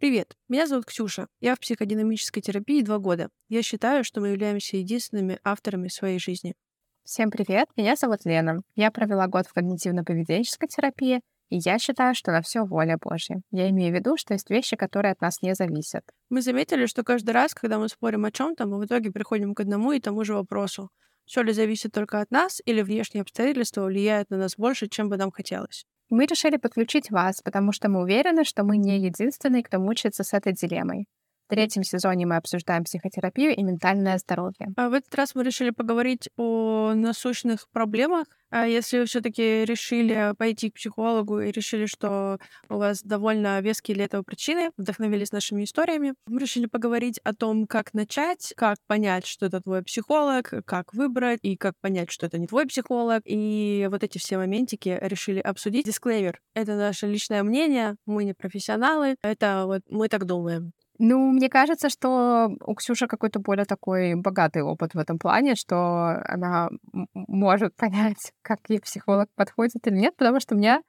Привет, меня зовут Ксюша. Я в психодинамической терапии два года. Я считаю, что мы являемся единственными авторами своей жизни. Всем привет, меня зовут Лена. Я провела год в когнитивно-поведенческой терапии, и я считаю, что на все воля Божья. Я имею в виду, что есть вещи, которые от нас не зависят. Мы заметили, что каждый раз, когда мы спорим о чем-то, мы в итоге приходим к одному и тому же вопросу. Все ли зависит только от нас, или внешние обстоятельства влияют на нас больше, чем бы нам хотелось? Мы решили подключить вас, потому что мы уверены, что мы не единственные, кто мучается с этой дилеммой. В третьем сезоне мы обсуждаем психотерапию и ментальное здоровье. А в этот раз мы решили поговорить о насущных проблемах. А если вы все-таки решили пойти к психологу и решили, что у вас довольно веские для этого причины, вдохновились нашими историями, мы решили поговорить о том, как начать, как понять, что это твой психолог, как выбрать и как понять, что это не твой психолог. И вот эти все моментики решили обсудить. Дисклеймер. Это наше личное мнение, мы не профессионалы, это вот мы так думаем. Ну, мне кажется, что у Ксюши какой-то более такой богатый опыт в этом плане, что она может понять, как ей психолог подходит или нет, потому что у меня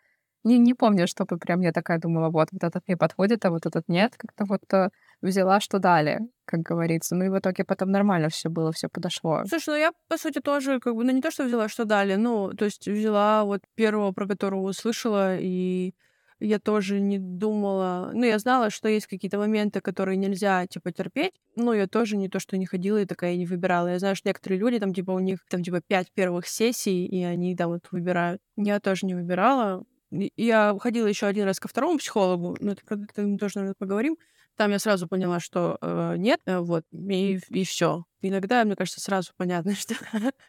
не, не помню, чтобы прям я такая думала, вот, вот этот мне подходит, а вот этот нет. Как-то вот э, взяла, что дали, как говорится. Ну и в итоге потом нормально все было, все подошло. Слушай, ну я, по сути, тоже, как бы, ну не то, что взяла, что дали, ну, то есть взяла вот первого, про которого услышала, и я тоже не думала... Ну, я знала, что есть какие-то моменты, которые нельзя, типа, терпеть. Но я тоже не то, что не ходила и такая не выбирала. Я знаю, что некоторые люди, там, типа, у них, там, типа, пять первых сессий, и они, да, вот выбирают. Я тоже не выбирала. Я ходила еще один раз ко второму психологу, но это, это мы тоже, наверное, поговорим. Там я сразу поняла, что э, нет, э, вот, и, и все. Иногда, мне кажется, сразу понятно, что,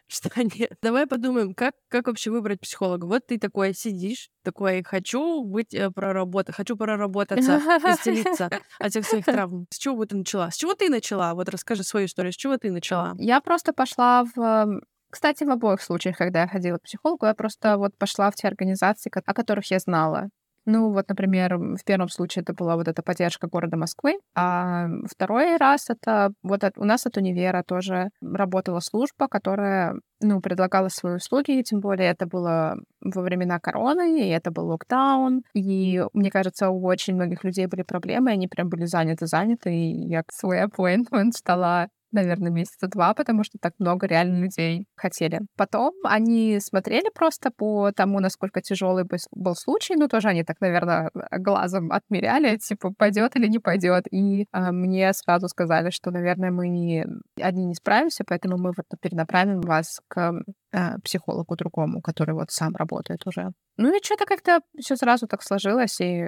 что нет. Давай подумаем, как, как вообще выбрать психолога. Вот ты такой сидишь, такой, хочу быть э, проработать, хочу проработаться, исцелиться от всех своих травм. С чего бы ты начала? С чего ты начала? Вот расскажи свою историю. С чего ты начала? Я просто пошла в кстати, в обоих случаях, когда я ходила к психологу, я просто вот пошла в те организации, о которых я знала. Ну, вот, например, в первом случае это была вот эта поддержка города Москвы, а второй раз это вот от, у нас от универа тоже работала служба, которая, ну, предлагала свои услуги, и тем более это было во времена короны, и это был локдаун, и, мне кажется, у очень многих людей были проблемы, и они прям были заняты-заняты, и я свой appointment ждала наверное, месяца два, потому что так много реально людей хотели. Потом они смотрели просто по тому, насколько тяжелый был случай. Ну, тоже они так, наверное, глазом отмеряли, типа, пойдет или не пойдет. И э, мне сразу сказали, что, наверное, мы не, одни не справимся, поэтому мы вот перенаправим вас к э, психологу другому, который вот сам работает уже. Ну и что-то как-то все сразу так сложилось, и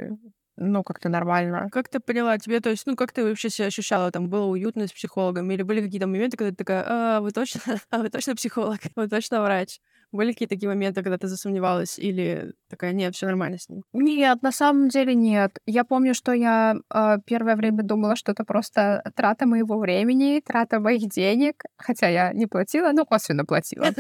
ну, как-то нормально. Как ты поняла, тебе, то есть, ну, как ты вообще себя ощущала? Там было уютно с психологом? Или были какие-то моменты, когда ты такая, а, вы точно, а, вы точно психолог, вы точно врач? Были какие-то такие моменты, когда ты засомневалась или такая, нет, все нормально с ним? Нет, на самом деле нет. Я помню, что я э, первое время думала, что это просто трата моего времени, трата моих денег, хотя я не платила, но косвенно платила.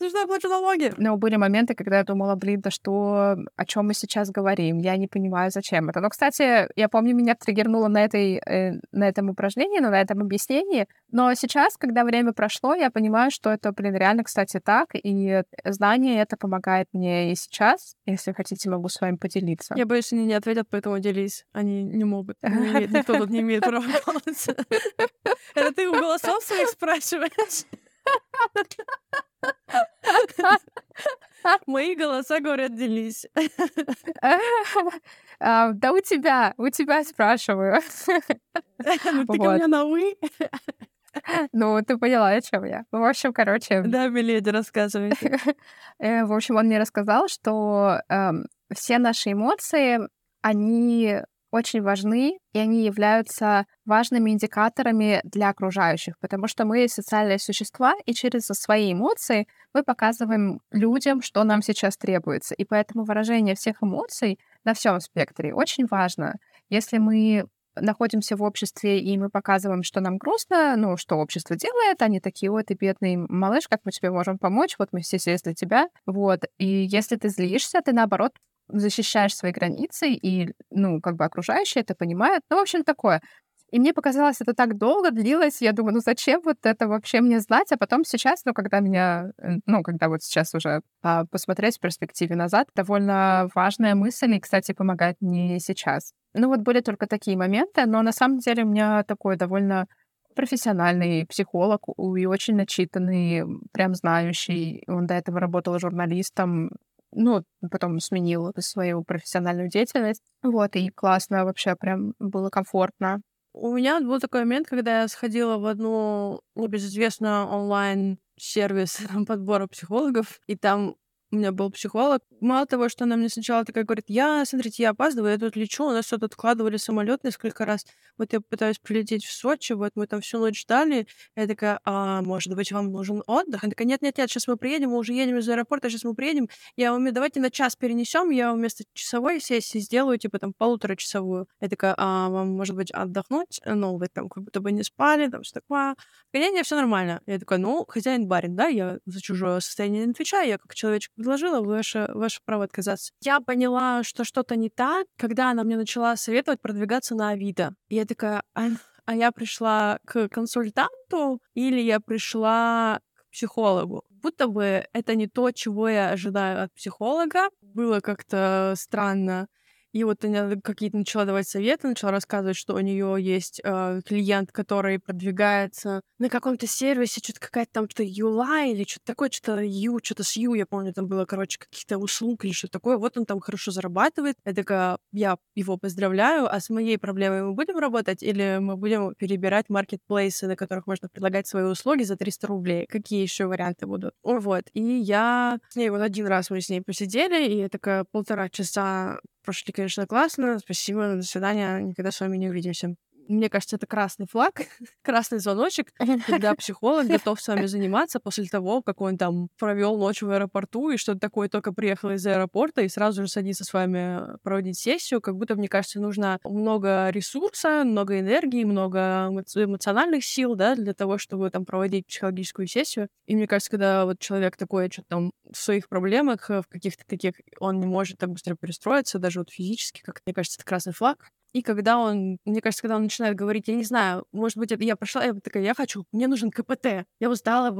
Ну что, я плачу налоги? Но были моменты, когда я думала, блин, да что, о чем мы сейчас говорим? Я не понимаю, зачем это. Но, кстати, я помню, меня триггернуло на, этой, э, на этом упражнении, ну, на этом объяснении. Но сейчас, когда время прошло, я понимаю, что это, блин, реально, кстати, так, и знание это помогает мне и сейчас. Если хотите, могу с вами поделиться. Я боюсь, они не ответят, поэтому делись. Они не могут. Никто тут не имеет права голоса. Это ты у голосов своих спрашиваешь? Мои голоса говорят, делись. А, да у тебя, у тебя спрашиваю. Ну ты ко мне на «вы». Ну, ты поняла, о чем я. В общем, короче... Да, Миледи, рассказывайте. Э, в общем, он мне рассказал, что эм, все наши эмоции, они очень важны, и они являются важными индикаторами для окружающих, потому что мы социальные существа, и через свои эмоции мы показываем людям, что нам сейчас требуется. И поэтому выражение всех эмоций на всем спектре очень важно. Если мы находимся в обществе, и мы показываем, что нам грустно, ну, что общество делает, они такие, ой, ты бедный малыш, как мы тебе можем помочь, вот мы все здесь для тебя, вот. И если ты злишься, ты, наоборот, защищаешь свои границы, и, ну, как бы окружающие это понимают. Ну, в общем, такое. И мне показалось, это так долго длилось. Я думаю, ну зачем вот это вообще мне знать? А потом сейчас, ну, когда меня, э, ну, когда вот сейчас уже а, посмотреть в перспективе назад, довольно важная мысль, и, кстати, помогает мне сейчас. Ну, вот были только такие моменты, но на самом деле у меня такой довольно профессиональный психолог и очень начитанный, прям знающий. Он до этого работал журналистом, ну, потом сменил свою профессиональную деятельность. Вот, и классно вообще, прям было комфортно. У меня был такой момент, когда я сходила в одну небезызвестную онлайн-сервис подбора психологов, и там у меня был психолог. Мало того, что она мне сначала такая говорит, я, смотрите, я опаздываю, я тут лечу, у нас тут откладывали самолет несколько раз. Вот я пытаюсь прилететь в Сочи, вот мы там всю ночь ждали. Я такая, а может быть, вам нужен отдых? Она такая, нет-нет-нет, сейчас мы приедем, мы уже едем из аэропорта, сейчас мы приедем. Я умею, давайте на час перенесем, я вместо часовой сессии сделаю, типа, там, полуторачасовую. Я такая, а вам, может быть, отдохнуть? Ну, вы там как будто бы не спали, там, что такое. Нет, все нормально. Я такая, ну, хозяин барин, да, я за чужое состояние не отвечаю, я как человечек предложила, ваше, ваше право отказаться. Я поняла, что что-то не так, когда она мне начала советовать продвигаться на Авито. И я такая, а, а я пришла к консультанту или я пришла к психологу? Будто бы это не то, чего я ожидаю от психолога. Было как-то странно. И вот она какие-то начала давать советы, начала рассказывать, что у нее есть э, клиент, который продвигается на каком-то сервисе, что-то какая-то там что-то ULI или что-то такое, что-то U, что-то с U, я помню, там было, короче, каких-то услуг или что-то такое. Вот он там хорошо зарабатывает. Я такая, я его поздравляю, а с моей проблемой мы будем работать или мы будем перебирать маркетплейсы, на которых можно предлагать свои услуги за 300 рублей? Какие еще варианты будут? Вот. И я с ней вот один раз мы с ней посидели, и я такая полтора часа прошли, конечно, классно. Спасибо, до свидания. Никогда с вами не увидимся. Мне кажется, это красный флаг, красный звоночек, когда психолог готов с вами заниматься после того, как он там провел ночь в аэропорту и что-то такое только приехал из аэропорта и сразу же садится с вами проводить сессию. Как будто, мне кажется, нужно много ресурса, много энергии, много эмоциональных сил, да, для того, чтобы там проводить психологическую сессию. И мне кажется, когда вот человек такой что-то там в своих проблемах, в каких-то таких, он не может так быстро перестроиться, даже вот физически, как мне кажется, это красный флаг. И когда он, мне кажется, когда он начинает говорить, я не знаю, может быть, это я прошла, я такая, я хочу, мне нужен КПТ. Я устала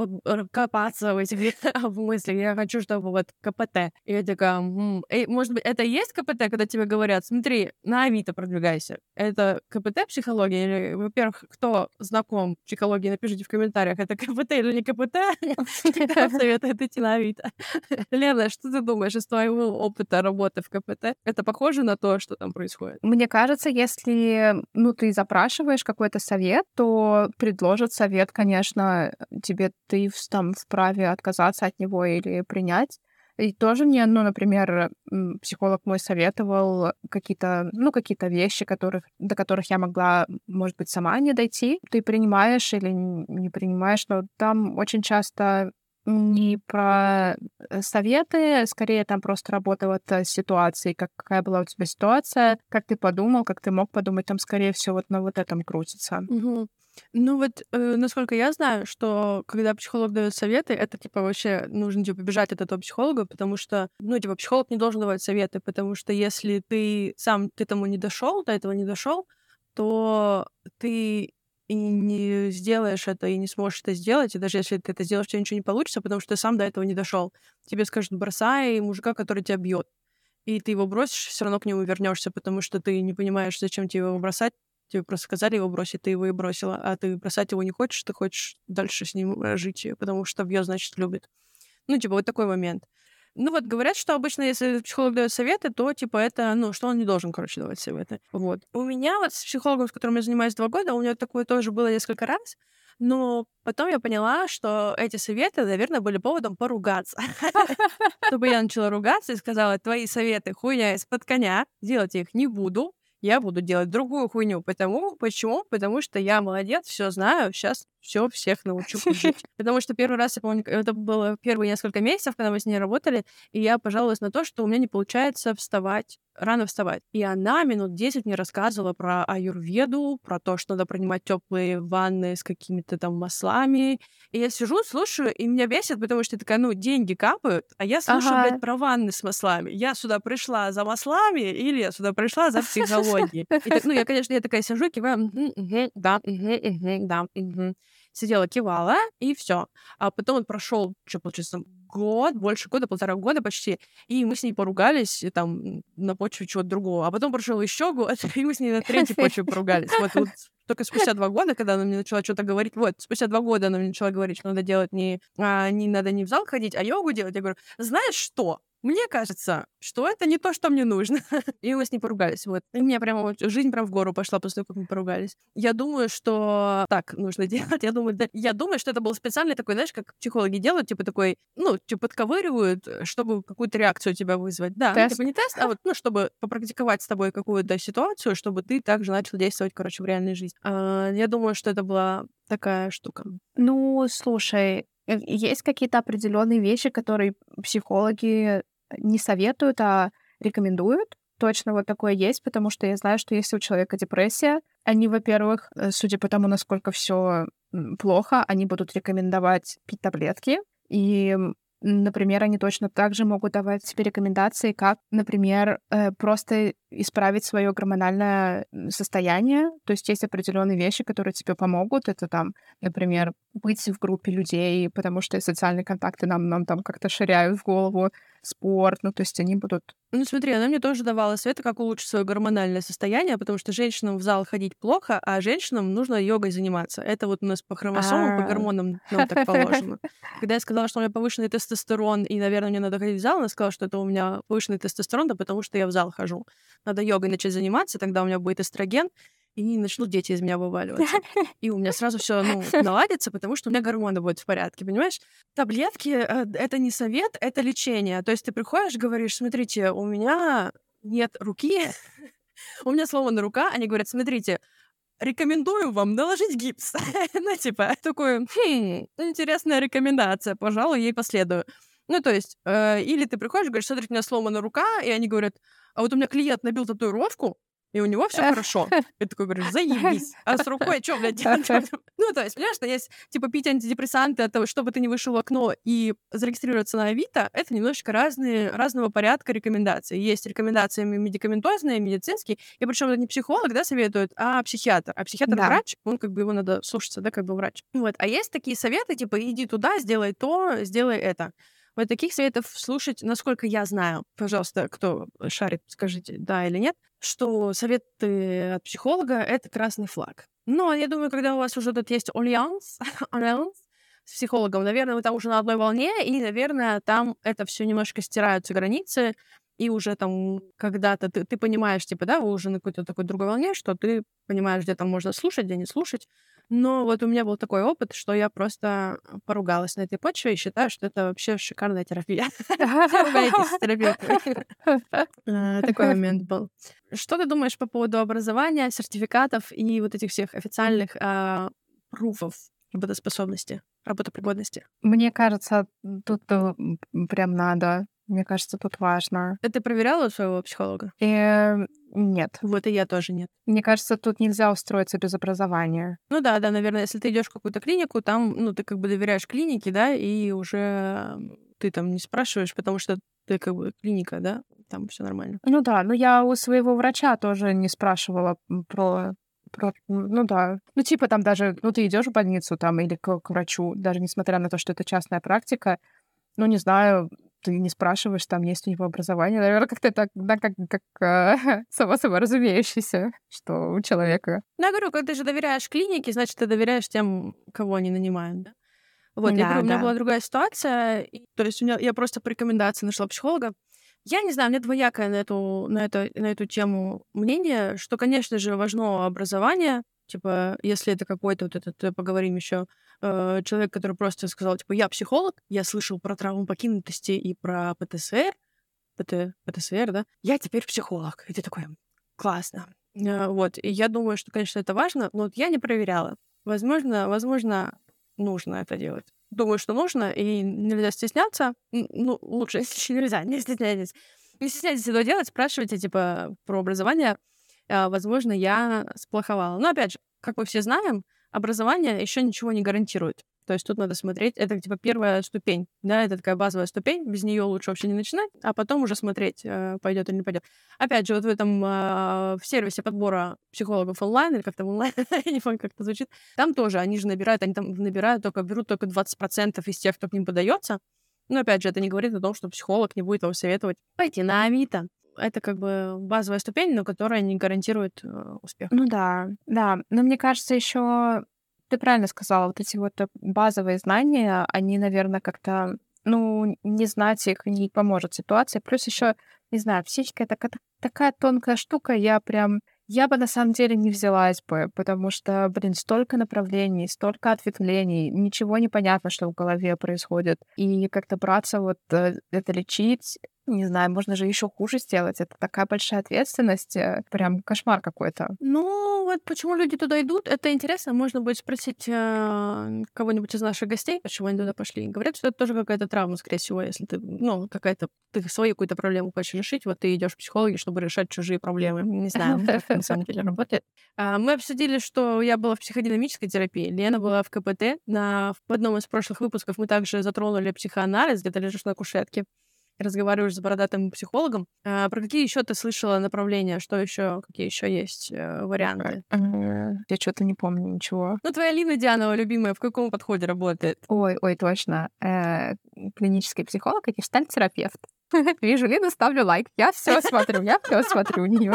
копаться в этих в мыслях, я хочу, чтобы вот КПТ. И я такая, м-м. И, может быть, это есть КПТ, когда тебе говорят, смотри, на Авито продвигайся. Это КПТ психология? Или, во-первых, кто знаком психологии, напишите в комментариях, это КПТ или не КПТ? Советует идти на Авито. Лена, что ты думаешь из твоего опыта работы в КПТ? Это похоже на то, что там происходит? Мне кажется, кажется, если ну, ты запрашиваешь какой-то совет, то предложат совет, конечно, тебе ты там вправе отказаться от него или принять. И тоже мне, ну, например, психолог мой советовал какие-то, ну, какие-то вещи, которых, до которых я могла, может быть, сама не дойти. Ты принимаешь или не принимаешь, но там очень часто не про э, советы, скорее там просто работа вот с ситуацией, как, какая была у тебя ситуация, как ты подумал, как ты мог подумать, там скорее всего вот на вот этом крутится. Угу. Ну вот, э, насколько я знаю, что когда психолог дает советы, это типа вообще нужно типа бежать от этого психолога, потому что, ну типа психолог не должен давать советы, потому что если ты сам к этому не дошел, до этого не дошел, то ты и не сделаешь это, и не сможешь это сделать, и даже если ты это сделаешь, у тебя ничего не получится, потому что ты сам до этого не дошел. Тебе скажут, бросай мужика, который тебя бьет. И ты его бросишь, все равно к нему вернешься, потому что ты не понимаешь, зачем тебе его бросать. Тебе просто сказали его бросить, ты его и бросила, а ты бросать его не хочешь, ты хочешь дальше с ним э, жить, потому что бьет, значит, любит. Ну, типа, вот такой момент. Ну вот говорят, что обычно, если психолог дает советы, то типа это, ну, что он не должен, короче, давать советы. Вот. У меня вот с психологом, с которым я занимаюсь два года, у него такое тоже было несколько раз. Но потом я поняла, что эти советы, наверное, были поводом поругаться. Чтобы я начала ругаться и сказала, твои советы хуйня из-под коня, делать я их не буду, я буду делать другую хуйню. Потому, почему? Потому что я молодец, все знаю, сейчас все всех научу жить. Потому что первый раз, я помню, это было первые несколько месяцев, когда мы с ней работали, и я пожаловалась на то, что у меня не получается вставать рано вставать. И она минут 10 мне рассказывала про аюрведу, про то, что надо принимать теплые ванны с какими-то там маслами. И я сижу, слушаю, и меня бесит, потому что я такая, ну, деньги капают, а я слушаю, ага. блядь, про ванны с маслами. Я сюда пришла за маслами или я сюда пришла за психологией? И так, ну, я, конечно, я такая сижу, киваю, да, да, сидела, кивала, и все. А потом вот прошел, что получается, год, больше года, полтора года почти, и мы с ней поругались там на почве чего-то другого. А потом прошел еще год, и мы с ней на третьей почве поругались. Вот, вот только спустя два года, когда она мне начала что-то говорить, вот, спустя два года она мне начала говорить, что надо делать не, а, не надо не в зал ходить, а йогу делать. Я говорю, знаешь что? Мне кажется, что это не то, что мне нужно. и мы с ней поругались. Вот. И меня прямо вот жизнь прям в гору пошла после того, как мы поругались. Я думаю, что так нужно делать. Я думаю, да, я думаю, что это был специальный такой, знаешь, как психологи делают, типа такой, ну, типа подковыривают, чтобы какую-то реакцию у тебя вызвать. Да, тест. Ну, типа не тест, а вот, ну, чтобы попрактиковать с тобой какую-то ситуацию, чтобы ты также начал действовать, короче, в реальной жизни. А, я думаю, что это была такая штука. Ну, слушай, э, есть какие-то определенные вещи, которые психологи не советуют, а рекомендуют. Точно вот такое есть, потому что я знаю, что если у человека депрессия, они, во-первых, э, судя по тому, насколько все плохо, они будут рекомендовать пить таблетки. И Например, они точно так же могут давать тебе рекомендации, как, например, э, просто исправить свое гормональное состояние. То есть есть определенные вещи, которые тебе помогут. Это там, например, быть в группе людей, потому что социальные контакты нам, нам там как-то ширяют в голову, спорт, ну, то есть они будут... Ну, смотри, она мне тоже давала советы, как улучшить свое гормональное состояние, потому что женщинам в зал ходить плохо, а женщинам нужно йогой заниматься. Это вот у нас по хромосомам, по а. гормонам нам так положено. Когда я сказала, что у меня повышенный тестостерон, и, наверное, мне надо ходить в зал, она сказала, что это у меня повышенный тестостерон, да потому что я в зал хожу. Надо йогой начать заниматься, тогда у меня будет эстроген, и начнут дети из меня вываливаться. И у меня сразу все ну, наладится, потому что у меня гормоны будут в порядке, понимаешь? Таблетки э, — это не совет, это лечение. То есть ты приходишь, говоришь, смотрите, у меня нет руки, у меня сломана рука, они говорят, смотрите, рекомендую вам наложить гипс. ну, типа, такой, хм, интересная рекомендация, пожалуй, ей последую. Ну, то есть, э, или ты приходишь, говоришь, смотрите, у меня сломана рука, и они говорят, а вот у меня клиент набил татуировку, и у него все хорошо. И такой говоришь, заебись. А с рукой что, блядь, делать? Ну, то есть, понимаешь, что есть, типа, пить антидепрессанты от того, чтобы ты не вышел в окно и зарегистрироваться на Авито, это немножечко разные, разного порядка рекомендаций. Есть рекомендации медикаментозные, медицинские, и причем это не психолог, да, советует, а психиатр. А психиатр да. врач, он как бы его надо слушаться, да, как бы врач. Вот. А есть такие советы, типа, иди туда, сделай то, сделай это. Вот таких советов слушать, насколько я знаю, пожалуйста, кто шарит, скажите, да или нет, что советы от психолога — это красный флаг. Но я думаю, когда у вас уже тут есть альянс, альянс с психологом, наверное, вы там уже на одной волне, и, наверное, там это все немножко стираются границы, и уже там когда-то ты, ты понимаешь, типа, да, вы уже на какой-то такой другой волне, что ты понимаешь, где там можно слушать, где не слушать, но вот у меня был такой опыт, что я просто поругалась на этой почве и считаю, что это вообще шикарная терапия. А, такой момент был. Что ты думаешь по поводу образования, сертификатов и вот этих всех официальных а, пруфов работоспособности, работопригодности? Мне кажется, тут э, прям надо мне кажется, тут важно. Это ты проверяла у своего психолога? И... Нет. Вот и я тоже нет. Мне кажется, тут нельзя устроиться без образования. Ну да, да, наверное, если ты идешь в какую-то клинику, там, ну, ты как бы доверяешь клинике, да, и уже ты там не спрашиваешь, потому что ты как бы клиника, да, там все нормально. Ну да, но я у своего врача тоже не спрашивала про про, ну да. Ну, типа там даже, ну, ты идешь в больницу там или к, к врачу, даже несмотря на то, что это частная практика, ну, не знаю, ты не спрашиваешь, там есть у него образование. Наверное, как-то так, да, как, как э, само собой разумеющееся, что у человека. Ну, я говорю, когда ты же доверяешь клинике, значит, ты доверяешь тем, кого они нанимают, да? Вот, да, я говорю, да. у меня была другая ситуация, и, то есть у меня, я просто по рекомендации нашла психолога. Я не знаю, у меня двоякое на эту, на, это, на эту тему мнение, что, конечно же, важно образование, типа, если это какой-то вот этот, э, поговорим еще э, человек, который просто сказал, типа, я психолог, я слышал про травму покинутости и про ПТСР, ПТ, ПТСР, да, я теперь психолог. И ты такой, классно. Э, вот, и я думаю, что, конечно, это важно, но вот я не проверяла. Возможно, возможно, нужно это делать. Думаю, что нужно, и нельзя стесняться. Ну, лучше, если нельзя, не стесняйтесь. Не стесняйтесь этого делать, спрашивайте, типа, про образование. А, возможно, я сплоховала. Но, опять же, как мы все знаем, образование еще ничего не гарантирует. То есть тут надо смотреть, это типа первая ступень, да, это такая базовая ступень, без нее лучше вообще не начинать, а потом уже смотреть, э, пойдет или не пойдет. Опять же, вот в этом э, в сервисе подбора психологов онлайн, или как там онлайн, я не помню, как это звучит, там тоже они же набирают, они там набирают только, берут только 20% из тех, кто к ним подается. Но опять же, это не говорит о том, что психолог не будет вам советовать пойти на Авито. Это как бы базовая ступень, но которая не гарантирует э, успех. Ну да, да. Но мне кажется, еще ты правильно сказала, вот эти вот базовые знания, они, наверное, как-то, ну, не знать их не поможет ситуации. Плюс еще, не знаю, психика это такая тонкая штука, я прям я бы на самом деле не взялась бы, потому что, блин, столько направлений, столько ответвлений, ничего не понятно, что в голове происходит. И как-то браться вот э, это лечить, не знаю, можно же еще хуже сделать. Это такая большая ответственность, э, прям кошмар какой-то. Ну, вот почему люди туда идут, это интересно. Можно будет спросить э, кого-нибудь из наших гостей, почему они туда пошли. Говорят, что это тоже какая-то травма, скорее всего, если ты, ну, какая-то, ты свою какую-то проблему хочешь решить, вот ты идешь к психологу, чтобы решать чужие проблемы. Не знаю, как на самом деле работает. А, мы обсудили, что я была в психодинамической терапии, Лена была в КПТ. На, в одном из прошлых выпусков мы также затронули психоанализ, где ты лежишь на кушетке разговариваешь с бородатым психологом. А, про какие еще ты слышала направления? Что еще? Какие еще есть э, варианты? Я что-то не помню ничего. Ну, твоя Лина Дианова, любимая, в каком подходе работает? Ой, ой, точно. Э, клинический психолог и гештальт-терапевт. Вижу Лину, ставлю лайк. Я все смотрю, я все смотрю у нее.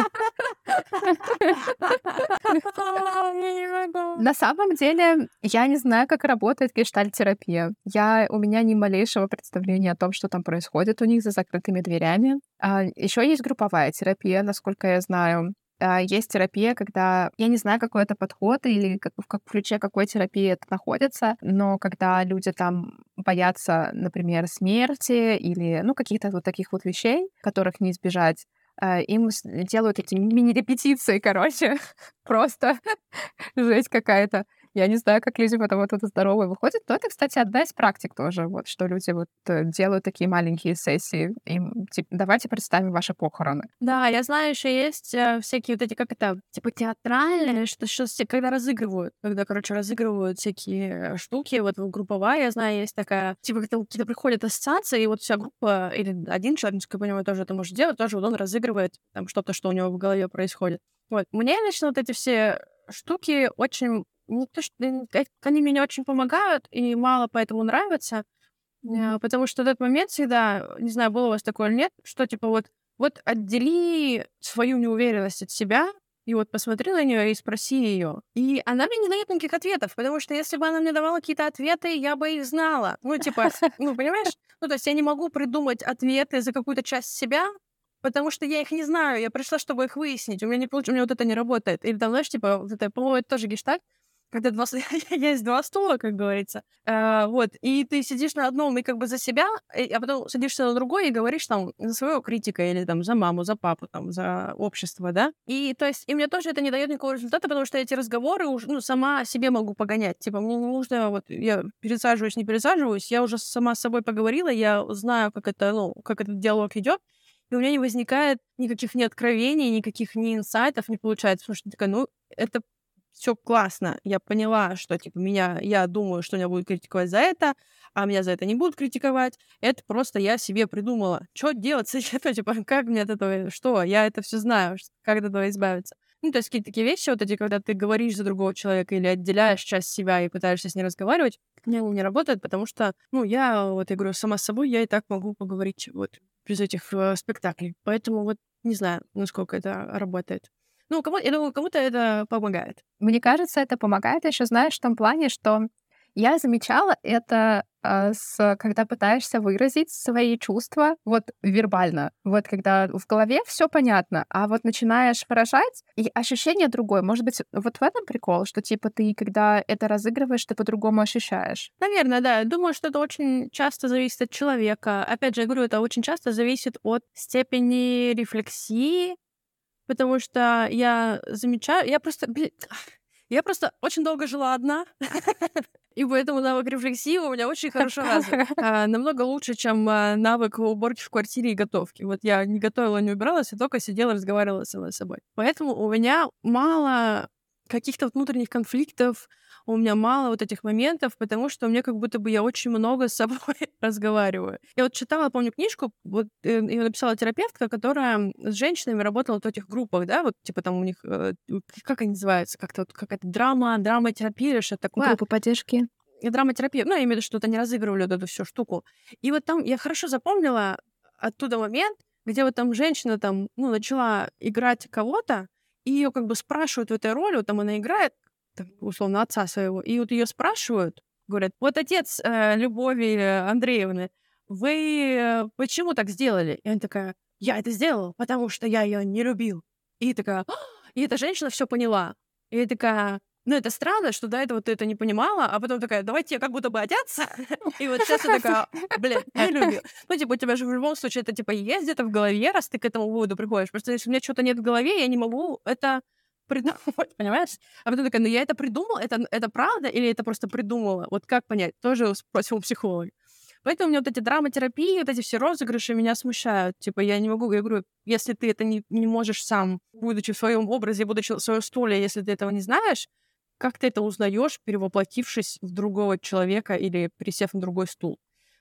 На самом деле, я не знаю, как работает гештальт-терапия. Я, у меня ни малейшего представления о том, что там происходит у них за закрытыми дверями. А, еще есть групповая терапия, насколько я знаю. А, есть терапия, когда я не знаю, какой это подход или как, в как ключе какой терапии это находится, но когда люди там боятся, например, смерти или ну каких-то вот таких вот вещей, которых не избежать, а, им делают эти мини-репетиции, короче, просто жесть какая-то. Я не знаю, как люди потом это здоровые выходят. Но это, кстати, одна из практик тоже, вот, что люди вот э, делают такие маленькие сессии. Им, типа, давайте представим ваши похороны. Да, я знаю, еще есть э, всякие вот эти, как это, типа театральные, что сейчас когда разыгрывают, когда, короче, разыгрывают всякие штуки, вот групповая, я знаю, есть такая, типа, когда какие-то приходят ассоциации, и вот вся группа, или один человек, насколько я понимаю, тоже это может делать, тоже вот он разыгрывает там что-то, что у него в голове происходит. Вот. Мне лично вот эти все штуки очень не то, что они мне очень помогают и мало поэтому нравятся, mm-hmm. потому что этот момент всегда, не знаю, было у вас такое или нет, что типа вот, вот отдели свою неуверенность от себя, и вот посмотри на нее и спроси ее. И она мне не дает никаких ответов, потому что если бы она мне давала какие-то ответы, я бы их знала. Ну, типа, ну, понимаешь? Ну, то есть я не могу придумать ответы за какую-то часть себя, потому что я их не знаю. Я пришла, чтобы их выяснить. У меня не получится, у меня вот это не работает. Или там, знаешь, типа, вот это, по-моему, это тоже гештальт когда два, есть два стула, как говорится, а, вот, и ты сидишь на одном и как бы за себя, а потом садишься на другой и говоришь там за своего критика или там за маму, за папу, там, за общество, да, и то есть, и мне тоже это не дает никакого результата, потому что эти разговоры уже, ну, сама себе могу погонять, типа, мне не нужно, вот, я пересаживаюсь, не пересаживаюсь, я уже сама с собой поговорила, я знаю, как это, ну, как этот диалог идет, и у меня не возникает никаких ни откровений, никаких ни инсайтов не получается, потому что такая, ну, это все классно, я поняла, что, типа, меня, я думаю, что меня будут критиковать за это, а меня за это не будут критиковать. Это просто я себе придумала. Что делать с этим? Типа, как мне от этого, что? Я это все знаю, как от этого избавиться. Ну, то есть какие-то такие вещи, вот эти, когда ты говоришь за другого человека или отделяешь часть себя и пытаешься с ней разговаривать, мне не работает, потому что, ну, я, вот я говорю, сама с собой, я и так могу поговорить вот без этих э, спектаклей. Поэтому вот не знаю, насколько это работает. Ну, кому, я думаю, кому-то это помогает. Мне кажется, это помогает еще, знаешь, в том плане, что я замечала это, э, с, когда пытаешься выразить свои чувства вот вербально. Вот когда в голове все понятно, а вот начинаешь выражать, и ощущение другое. Может быть, вот в этом прикол, что типа ты, когда это разыгрываешь, ты по-другому ощущаешь. Наверное, да. Думаю, что это очень часто зависит от человека. Опять же, я говорю, это очень часто зависит от степени рефлексии, потому что я замечаю, я просто, блин, Я просто очень долго жила одна, и поэтому навык рефлексии у меня очень хорошо развит. А, намного лучше, чем а, навык уборки в квартире и готовки. Вот я не готовила, не убиралась, я только сидела, разговаривала с собой. Поэтому у меня мало каких-то внутренних конфликтов, у меня мало вот этих моментов, потому что меня как будто бы я очень много с собой разговариваю. Я вот читала, помню, книжку, вот э, ее написала терапевтка, которая с женщинами работала в этих группах, да, вот типа там у них, э, как они называются, как-то вот какая-то драма, драма-терапия, что такое. Группа поддержки. И драматерапия. Ну, я имею в виду, что-то не разыгрывали вот эту всю штуку. И вот там я хорошо запомнила оттуда момент, где вот там женщина там, ну, начала играть кого-то, и ее как бы спрашивают в этой роли, вот там она играет, условно, отца своего, и вот ее спрашивают, говорят, вот отец э, Любови Андреевны, вы э, почему так сделали? И она такая, я это сделала, потому что я ее не любил. И такая, «А!» и эта женщина все поняла. И такая, ну, это странно, что до этого ты это не понимала, а потом такая, давайте я как будто бы одеться. И вот сейчас я такая, блин, я люблю. Ну, типа, у тебя же в любом случае это, типа, есть где-то в голове, раз ты к этому выводу приходишь. Просто если у меня что-то нет в голове, я не могу это придумать, понимаешь? А потом такая, ну я это придумала, это, это правда или это просто придумала? Вот как понять? Тоже спросил у психолога. Поэтому у меня вот эти драматерапии, вот эти все розыгрыши меня смущают. Типа, я не могу, я говорю, если ты это не, не можешь сам, будучи в своем образе, будучи в своем стуле, если ты этого не знаешь, как ты это узнаешь, перевоплотившись в другого человека или присев на другой стул?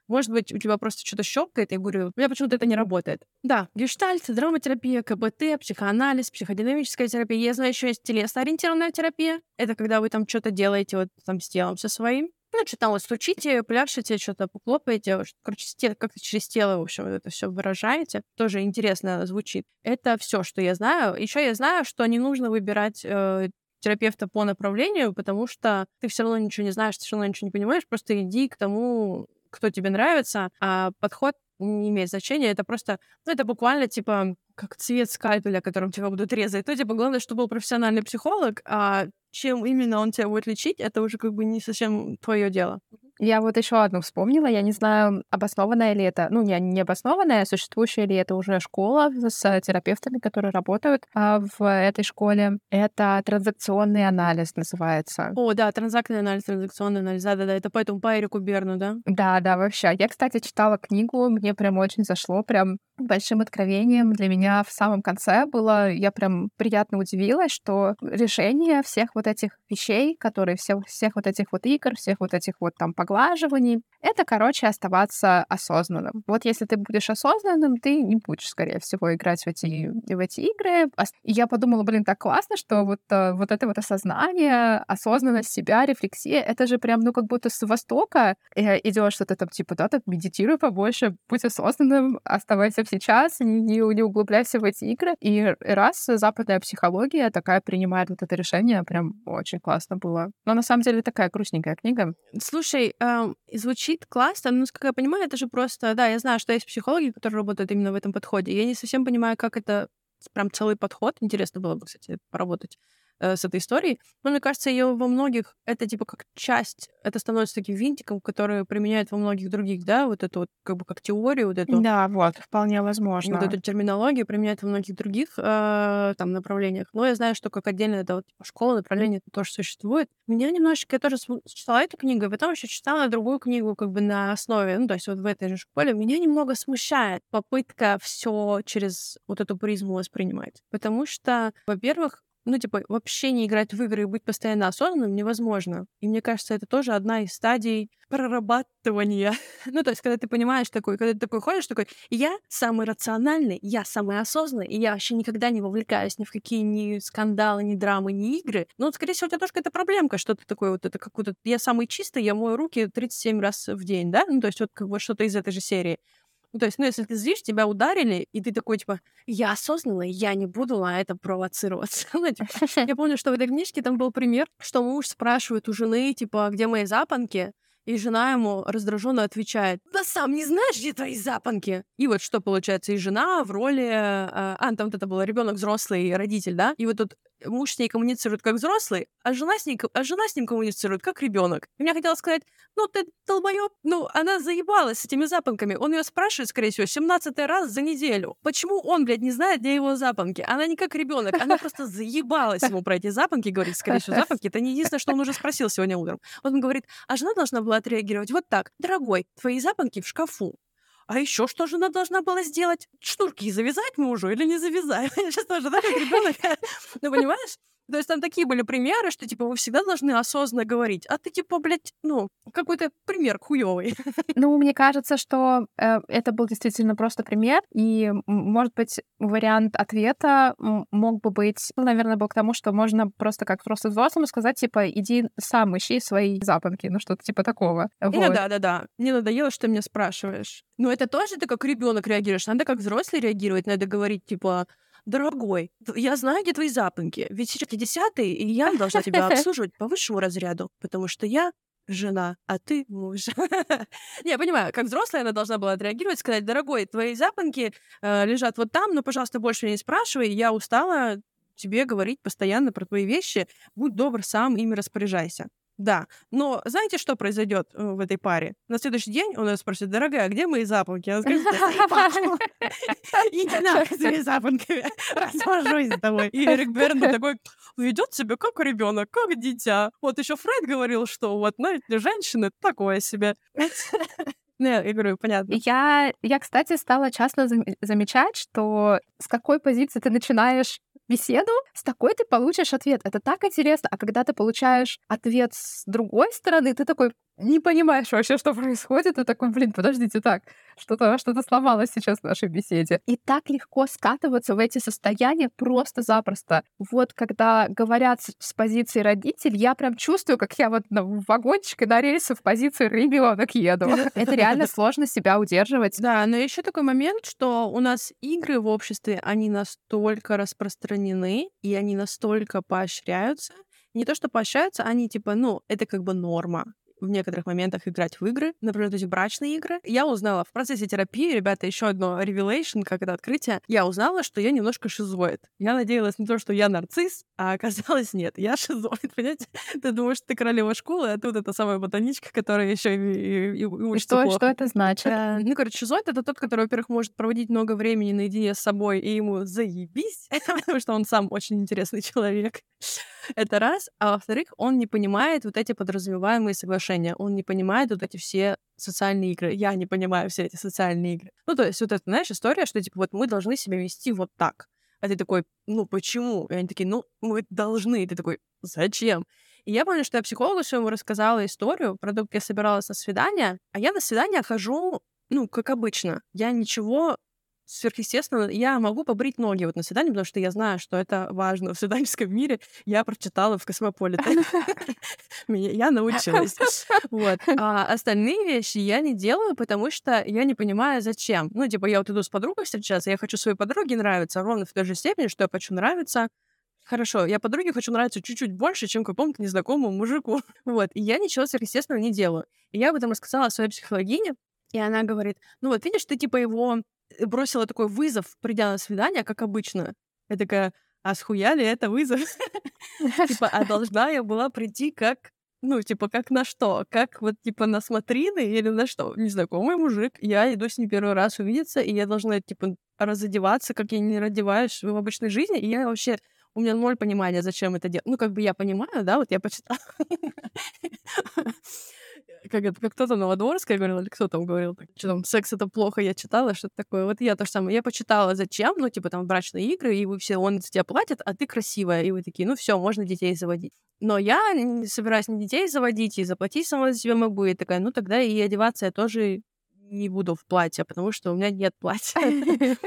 Может быть, у тебя просто что-то щелкает, я говорю, у меня почему-то это не работает. Да, гештальт, драматерапия, КБТ, психоанализ, психодинамическая терапия. Я знаю, еще есть телесно-ориентированная терапия. Это когда вы там что-то делаете вот там с телом со своим. Ну, что там вот стучите, пляшете, что-то поклопаете, короче, как-то через тело, в общем, это все выражаете. Тоже интересно звучит. Это все, что я знаю. Еще я знаю, что не нужно выбирать э, терапевта по направлению, потому что ты все равно ничего не знаешь, ты все равно ничего не понимаешь, просто иди к тому, кто тебе нравится, а подход не имеет значения, это просто, ну, это буквально, типа, как цвет скальпеля, которым тебя будут резать. То, типа, главное, чтобы был профессиональный психолог, а чем именно он тебя будет лечить, это уже как бы не совсем твое дело. Я вот еще одну вспомнила. Я не знаю, обоснованная ли это, ну, не, не обоснованная, существующая ли это уже школа с терапевтами, которые работают а, в этой школе. Это транзакционный анализ называется. О, да, транзакционный анализ, транзакционный анализ. Да-да-да, это поэтому по Эрику Берну, да? Да, да, вообще. Я, кстати, читала книгу, мне прям очень зашло, прям большим откровением для меня в самом конце было, я прям приятно удивилась, что решение всех вот этих вещей, которые все, всех вот этих вот игр, всех вот этих вот там поглаживаний, это, короче, оставаться осознанным. Вот если ты будешь осознанным, ты не будешь, скорее всего, играть в эти, в эти игры. И я подумала, блин, так классно, что вот, э, вот это вот осознание, осознанность себя, рефлексия, это же прям, ну, как будто с Востока э, идет что-то там, типа, да, так медитируй побольше, будь осознанным, оставайся сейчас, не, не углубляйся в эти игры. И раз западная психология такая принимает вот это решение, прям очень классно было. Но на самом деле такая грустненькая книга. Слушай, э, звучит классно, но, как я понимаю, это же просто... Да, я знаю, что есть психологи, которые работают именно в этом подходе. Я не совсем понимаю, как это прям целый подход. Интересно было бы, кстати, поработать э, с этой историей. Но мне кажется, ее во многих это типа как часть, это становится таким винтиком, который применяют во многих других, да, вот эту вот как бы как теорию, вот эту. Да, вот, вполне возможно. Вот эту терминологию применяют во многих других э, там направлениях. Но я знаю, что как отдельно это вот типа, школа направление это тоже существует. Меня немножечко, я тоже читала эту книгу, и потом еще читала другую книгу как бы на основе, ну, то есть вот в этой же школе. Меня немного смущает попытка все через вот эту призму воспринимать. Потому что, во-первых, ну, типа, вообще не играть в игры и быть постоянно осознанным невозможно. И мне кажется, это тоже одна из стадий прорабатывания. ну, то есть, когда ты понимаешь такой, когда ты такой ходишь, такой, я самый рациональный, я самый осознанный, и я вообще никогда не вовлекаюсь ни в какие ни скандалы, ни драмы, ни игры. Ну, вот, скорее всего, у тебя тоже какая-то проблемка, что-то такое вот, это какой-то... Я самый чистый, я мою руки 37 раз в день, да? Ну, то есть, вот как бы что-то из этой же серии. Ну, то есть, ну, если ты злишь, тебя ударили, и ты такой, типа, я осознанный, я не буду на это провоцироваться. ну, типа, я помню, что в этой книжке там был пример, что муж спрашивает у жены, типа, где мои запонки, и жена ему раздраженно отвечает, да сам не знаешь, где твои запонки. И вот что получается, и жена в роли... Э, а, там вот это был ребенок взрослый, родитель, да? И вот тут муж с ней коммуницирует как взрослый, а жена с, ней, а жена с ним коммуницирует как ребенок. И мне хотелось сказать, ну ты долбоёб, ну она заебалась с этими запонками. Он ее спрашивает, скорее всего, 17 раз за неделю. Почему он, блядь, не знает, где его запонки? Она не как ребенок, она просто заебалась ему про эти запонки, говорит, скорее всего, запонки. Это не единственное, что он уже спросил сегодня утром. Он говорит, а жена должна была отреагировать вот так. Дорогой, твои запонки в шкафу. А еще что жена должна была сделать? Шнурки завязать мужу или не завязать? Сейчас тоже, да, как ребенок. Ну, понимаешь? То есть там такие были примеры, что, типа, вы всегда должны осознанно говорить, а ты, типа, блядь, ну, какой-то пример хуёвый. Ну, мне кажется, что э, это был действительно просто пример, и, может быть, вариант ответа мог бы быть, ну, наверное, был к тому, что можно просто как просто взрослому сказать, типа, иди сам ищи свои запонки, ну, что-то типа такого. Вот. Да-да-да. Мне надоело, что ты меня спрашиваешь. Но это тоже ты как ребенок реагируешь. Надо как взрослый реагировать, надо говорить, типа, дорогой, я знаю, где твои запонки. Ведь сейчас десятый, и я должна тебя обслуживать по высшему разряду, потому что я жена, а ты муж. Не, я понимаю, как взрослая она должна была отреагировать, сказать, дорогой, твои запонки э, лежат вот там, но, пожалуйста, больше не спрашивай, я устала тебе говорить постоянно про твои вещи, будь добр, сам ими распоряжайся. Да, но знаете, что произойдет э, в этой паре? На следующий день он ее спросит, дорогая, а где мои запонки? Она скажет, иди нахуй своими запонками, развожусь с тобой. И Эрик Берн такой, ведет себя как ребенок, как дитя. Вот еще Фрейд говорил, что вот, знаете, женщины такое себе. Ну, я говорю, понятно. Я, я, кстати, стала часто замечать, что с какой позиции ты начинаешь беседу, с такой ты получишь ответ. Это так интересно. А когда ты получаешь ответ с другой стороны, ты такой, не понимаешь вообще, что происходит, и такой, блин, подождите, так, что-то что сломалось сейчас в нашей беседе. И так легко скатываться в эти состояния просто-запросто. Вот когда говорят с позиции родитель, я прям чувствую, как я вот на вагончик и на рельсы в позиции ребенок еду. Это реально сложно себя удерживать. Да, но еще такой момент, что у нас игры в обществе, они настолько распространены, и они настолько поощряются, не то, что поощряются, они типа, ну, это как бы норма в некоторых моментах играть в игры, например, эти брачные игры. Я узнала в процессе терапии, ребята, еще одно revelation, как это открытие, я узнала, что я немножко шизоид. Я надеялась на то, что я нарцисс, а оказалось нет, я шизоид, понимаете? Ты думаешь, ты королева школы, а тут эта самая ботаничка, которая еще и, и, и учится что, плохо. что это значит? Ну, короче, шизоид — это тот, который, во-первых, может проводить много времени наедине с собой, и ему заебись, потому что он сам очень интересный человек. Это раз. А во-вторых, он не понимает вот эти подразумеваемые соглашения. Он не понимает вот эти все социальные игры. Я не понимаю все эти социальные игры. Ну, то есть вот это, знаешь, история, что, типа, вот мы должны себя вести вот так. А ты такой, ну, почему? И они такие, ну, мы должны. И ты такой, зачем? И я помню, что я психологу своему рассказала историю про то, как я собиралась на свидание, а я на свидание хожу, ну, как обычно. Я ничего сверхъестественно, я могу побрить ноги вот на свидании, потому что я знаю, что это важно в свидательском мире. Я прочитала в Космополите. Я научилась. Вот. А остальные вещи я не делаю, потому что я не понимаю, зачем. Ну, типа, я вот иду с подругой встречаться, я хочу своей подруге нравиться ровно в той же степени, что я хочу нравиться Хорошо, я подруге хочу нравиться чуть-чуть больше, чем какому-то незнакомому мужику. Вот. И я ничего сверхъестественного не делаю. И я об этом рассказала своей психологине, и она говорит, ну вот видишь, ты типа его бросила такой вызов, придя на свидание, как обычно. Я такая, а схуяли это вызов? Типа, а должна я была прийти как ну, типа, как на что? Как вот, типа, на смотрины или на что? Незнакомый мужик. Я иду с ним первый раз увидеться, и я должна, типа, разодеваться, как я не раздеваюсь в обычной жизни. И я вообще... У меня ноль понимания, зачем это делать. Ну, как бы я понимаю, да, вот я почитала как это, как кто-то Новодворская говорила, или кто там говорил, так, что там, секс это плохо, я читала, что-то такое. Вот я то же самое. Я почитала, зачем, ну, типа, там, брачные игры, и вы все, он за тебя платит, а ты красивая, и вы такие, ну, все, можно детей заводить. Но я не собираюсь ни детей заводить, и заплатить сама за себя могу, и такая, ну, тогда и одеваться я тоже не буду в платье, потому что у меня нет платья.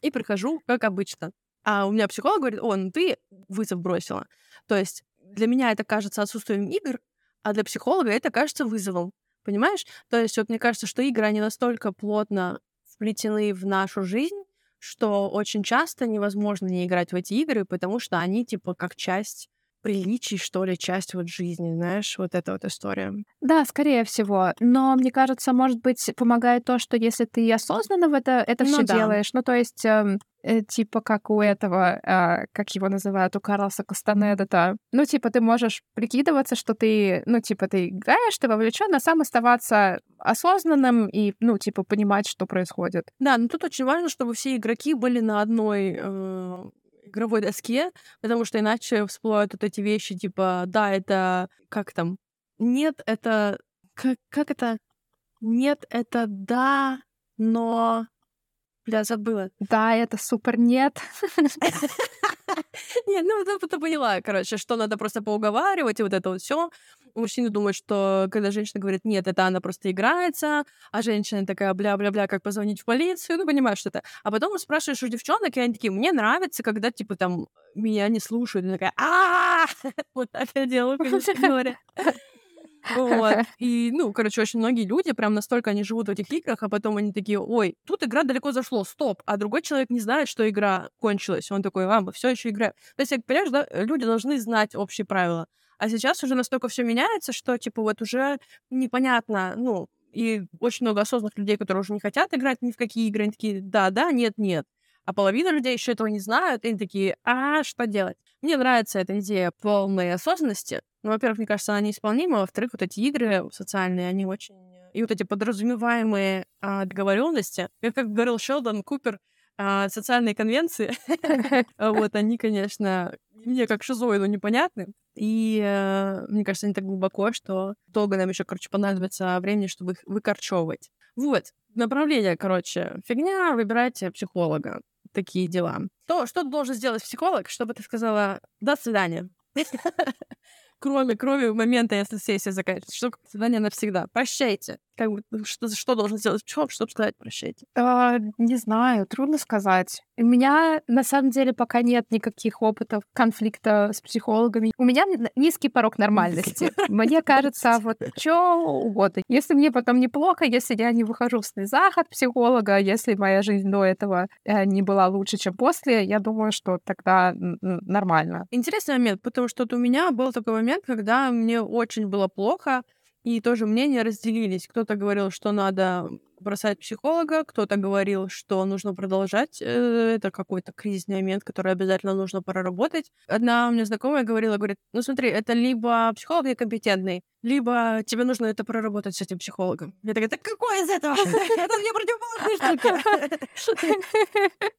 И прихожу, как обычно. А у меня психолог говорит, о, ну ты вызов бросила. То есть для меня это кажется отсутствием игр, а для психолога это кажется вызовом. Понимаешь? То есть вот мне кажется, что игры, они настолько плотно вплетены в нашу жизнь, что очень часто невозможно не играть в эти игры, потому что они типа как часть приличий, что ли, часть вот жизни, знаешь, вот эта вот история. Да, скорее всего. Но мне кажется, может быть, помогает то, что если ты осознанно в это, это Ну все да. делаешь, ну то есть эм, э, типа как у этого, а, как его называют, у Карлоса Кастанеда-то, ну типа ты можешь прикидываться, что ты, ну типа ты играешь, ты вовлечен, а сам оставаться осознанным и, ну типа понимать, что происходит. Да, но тут очень важно, чтобы все игроки были на одной э, игровой доске, потому что иначе всплывают вот эти вещи, типа, да, это как там, нет, это как, как это, нет, это да, но, бля, забыла. Да, это супер нет. Не, ну ты, ты поняла, короче, что надо просто поуговаривать, и вот это вот все. Мужчины думают, что когда женщина говорит нет, это она просто играется, а женщина такая бля-бля-бля, как позвонить в полицию, ну понимаешь, что это. А потом спрашиваешь у девчонок, и они такие, мне нравится, когда, типа, там, меня не слушают, и такая, а вот так я делаю, конечно говоря. Вот. И, ну, короче, очень многие люди прям настолько они живут в этих играх, а потом они такие, ой, тут игра далеко зашло, стоп, а другой человек не знает, что игра кончилась. Он такой, а, мы все еще играем. То есть, понимаешь, да, люди должны знать общие правила. А сейчас уже настолько все меняется, что, типа, вот уже непонятно, ну, и очень много осознанных людей, которые уже не хотят играть ни в какие игры, они такие, да, да, нет, нет. А половина людей еще этого не знают, и они такие, а что делать? Мне нравится эта идея полной осознанности. Ну, во-первых, мне кажется, она неисполнима. Во-вторых, вот эти игры социальные, они очень... И вот эти подразумеваемые а, договоренности, как говорил Шелдон Купер, а, социальные конвенции, вот они, конечно, мне как шизоиду непонятны. И э, мне кажется, они так глубоко, что долго нам еще, короче, понадобится времени, чтобы их выкорчевывать. Вот, направление, короче, фигня, выбирайте психолога. Такие дела. То, что должен сделать психолог, чтобы ты сказала «до свидания». Кроме, кроме момента, если сессия заканчивается. Что свидание навсегда. Прощайте. Как бы, что, что должен сделать психолог, чтобы сказать прощайте? А, не знаю, трудно сказать. У меня, на самом деле, пока нет никаких опытов конфликта с психологами. У меня низкий порог нормальности. Мне кажется, вот что угодно. Если мне потом неплохо, если я не выхожу в слезах от психолога, если моя жизнь до этого э, не была лучше, чем после, я думаю, что тогда нормально. Интересный момент, потому что у меня был такой момент, когда мне очень было плохо, и тоже мнения разделились. Кто-то говорил, что надо бросать психолога, кто-то говорил, что нужно продолжать. Э, это какой-то кризисный момент, который обязательно нужно проработать. Одна у меня знакомая говорила, говорит, ну смотри, это либо психолог некомпетентный, либо тебе нужно это проработать с этим психологом. Я такая, так какой из этого? Это мне противоположные штуки.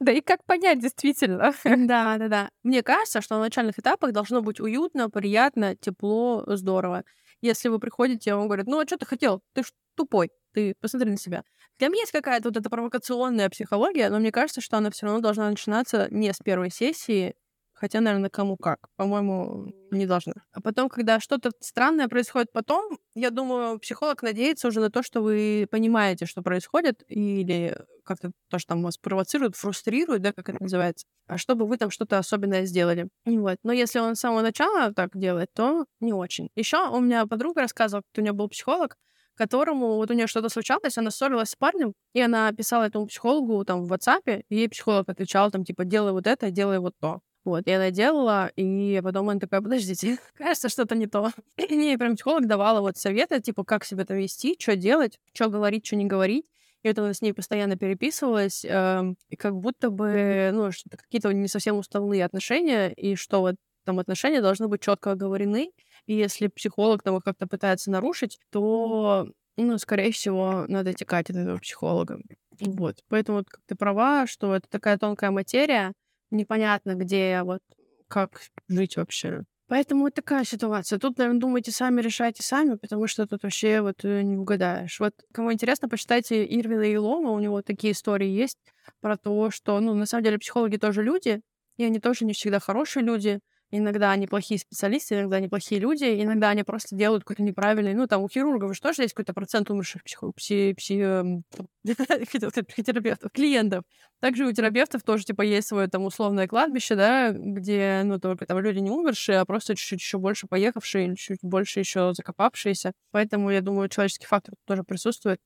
Да и как понять, действительно. Да, да, да. Мне кажется, что на начальных этапах должно быть уютно, приятно, тепло, здорово. Если вы приходите, он говорит, ну а что ты хотел? Ты ж тупой, ты посмотри на себя. Там есть какая-то вот эта провокационная психология, но мне кажется, что она все равно должна начинаться не с первой сессии, хотя, наверное, кому как. По-моему, не должна. А потом, когда что-то странное происходит потом, я думаю, психолог надеется уже на то, что вы понимаете, что происходит, или как-то то, что там вас провоцирует, фрустрирует, да, как это называется, а чтобы вы там что-то особенное сделали. Вот. Но если он с самого начала так делает, то не очень. Еще у меня подруга рассказывала, что у нее был психолог, которому вот у нее что-то случалось, она ссорилась с парнем, и она писала этому психологу там в WhatsApp, и ей психолог отвечал там типа делай вот это, делай вот то. Вот, и она делала, и потом она такая, подождите, кажется, что-то не то. И мне прям психолог давала вот советы, типа, как себя там вести, что делать, что говорить, что не говорить. И это с ней постоянно переписывалась, э, и как будто бы, ну, какие-то не совсем уставные отношения, и что вот там отношения должны быть четко оговорены, и если психолог там их как-то пытается нарушить, то, ну, скорее всего, надо текать от этого психолога. Вот. Поэтому вот, как ты права, что это такая тонкая материя, непонятно, где вот как жить вообще. Поэтому вот такая ситуация. Тут, наверное, думайте сами, решайте сами, потому что тут вообще вот э, не угадаешь. Вот кому интересно, почитайте Ирвина и Лома, у него такие истории есть про то, что, ну, на самом деле, психологи тоже люди, и они тоже не всегда хорошие люди, Иногда они плохие специалисты, иногда они плохие люди, иногда они просто делают какой-то неправильный... Ну, там, у хирургов же тоже есть какой-то процент умерших психо... пси... пси... Психотерапевтов, клиентов. Также у терапевтов тоже, типа, есть свое там условное кладбище, да, где, ну, только там люди не умершие, а просто чуть-чуть еще больше поехавшие чуть больше еще закопавшиеся. Поэтому, я думаю, человеческий фактор тоже присутствует.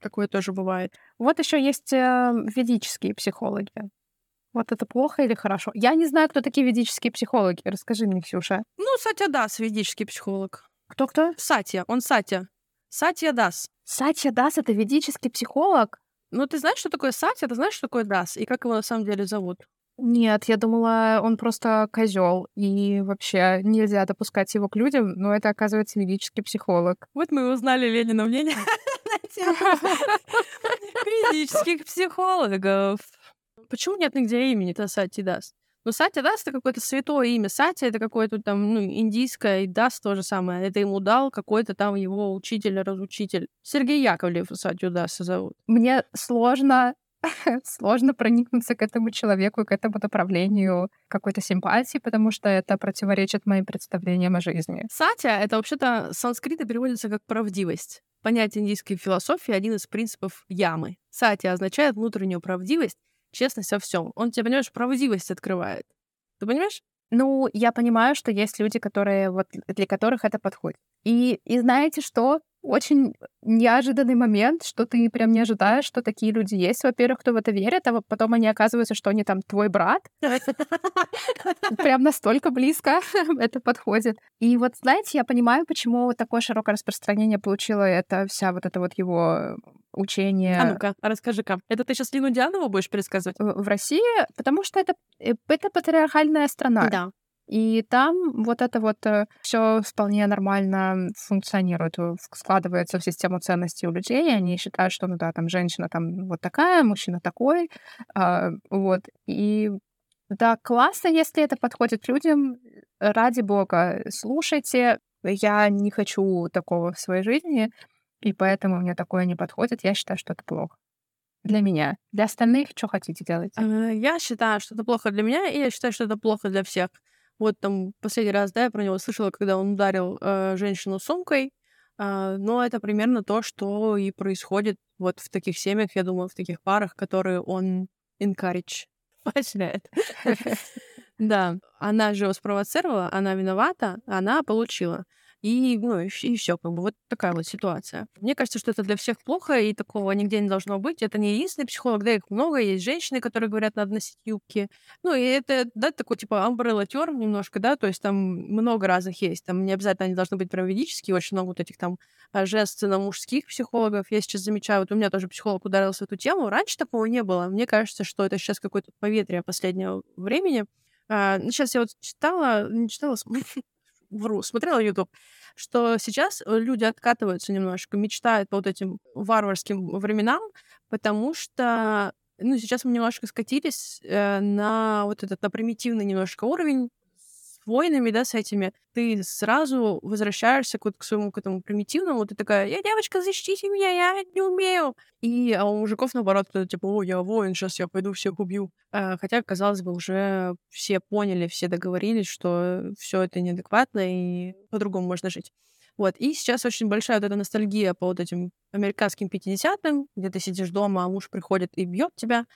Такое тоже бывает. Вот еще есть э, ведические психологи. Вот это плохо или хорошо? Я не знаю, кто такие ведические психологи. Расскажи мне, Ксюша. Ну, Сатя Дас, ведический психолог. Кто-кто? Сатья, он Сатя. Сатья Дас. Сатья Дас — это ведический психолог? Ну, ты знаешь, что такое Сатья? Ты знаешь, что такое Дас? И как его на самом деле зовут? Нет, я думала, он просто козел, и вообще нельзя допускать его к людям, но это, оказывается, ведический психолог. Вот мы и узнали Ленина мнение ведических психологов. Почему нет нигде имени-то Сати Дас? Ну, Сати Дас — это какое-то святое имя. Сати — это какое-то там, ну, индийское, и Дас то же самое. Это ему дал какой-то там его учитель-разучитель. Сергей Яковлев Сатью Даса зовут. Мне сложно сложно проникнуться к этому человеку, к этому направлению какой-то симпатии, потому что это противоречит моим представлениям о жизни. Сатя — это вообще-то санскрита переводится как правдивость. Понятие индийской философии — один из принципов ямы. Сатя означает внутреннюю правдивость, честность во всем. Он тебе, понимаешь, правдивость открывает. Ты понимаешь? Ну, я понимаю, что есть люди, которые вот для которых это подходит. И, и знаете что? очень неожиданный момент, что ты прям не ожидаешь, что такие люди есть. Во-первых, кто в это верит, а потом они оказываются, что они там твой брат. Прям настолько близко это подходит. И вот, знаете, я понимаю, почему такое широкое распространение получило это вся вот это вот его учение. А ну-ка, расскажи-ка. Это ты сейчас Лину Дианову будешь пересказывать? В России, потому что это, э, это патриархальная страна. Да. И там вот это вот э, все вполне нормально функционирует, э, складывается в систему ценностей у людей. Они считают, что, ну да, там женщина там вот такая, мужчина такой. А, вот. И да, классно, если это подходит людям. Ради бога, слушайте. Я не хочу такого в своей жизни, и поэтому мне такое не подходит. Я считаю, что это плохо для меня. Для остальных что хотите делать? Э, я считаю, что это плохо для меня, и я считаю, что это плохо для всех. Вот там последний раз, да, я про него слышала, когда он ударил э, женщину сумкой. Э, но это примерно то, что и происходит вот в таких семьях, я думаю, в таких парах, которые он encourage, поощряет. Да, она же его спровоцировала, она виновата, она получила. И, ну, и, и все, как бы вот такая вот ситуация. Мне кажется, что это для всех плохо, и такого нигде не должно быть. Это не единственный психолог, да, их много. Есть женщины, которые говорят, надо носить юбки. Ну, и это, да, такой, типа, umbrella term немножко, да, то есть там много разных есть. Там не обязательно они должны быть прям очень много вот этих там а, женственно мужских психологов. Я сейчас замечаю, вот у меня тоже психолог ударился в эту тему. Раньше такого не было. Мне кажется, что это сейчас какое-то поветрие последнего времени. А, ну, сейчас я вот читала, не читала, вру, смотрела YouTube, что сейчас э, люди откатываются немножко, мечтают по вот этим варварским временам, потому что ну, сейчас мы немножко скатились э, на вот этот на примитивный немножко уровень войнами, да, с этими, ты сразу возвращаешься к, к своему к этому примитивному, ты такая, я девочка, защитите меня, я не умею. И а у мужиков, наоборот, это типа, о, я воин, сейчас я пойду всех убью. А, хотя, казалось бы, уже все поняли, все договорились, что все это неадекватно и по-другому можно жить. Вот. И сейчас очень большая вот эта ностальгия по вот этим американским 50-м, где ты сидишь дома, а муж приходит и бьет тебя.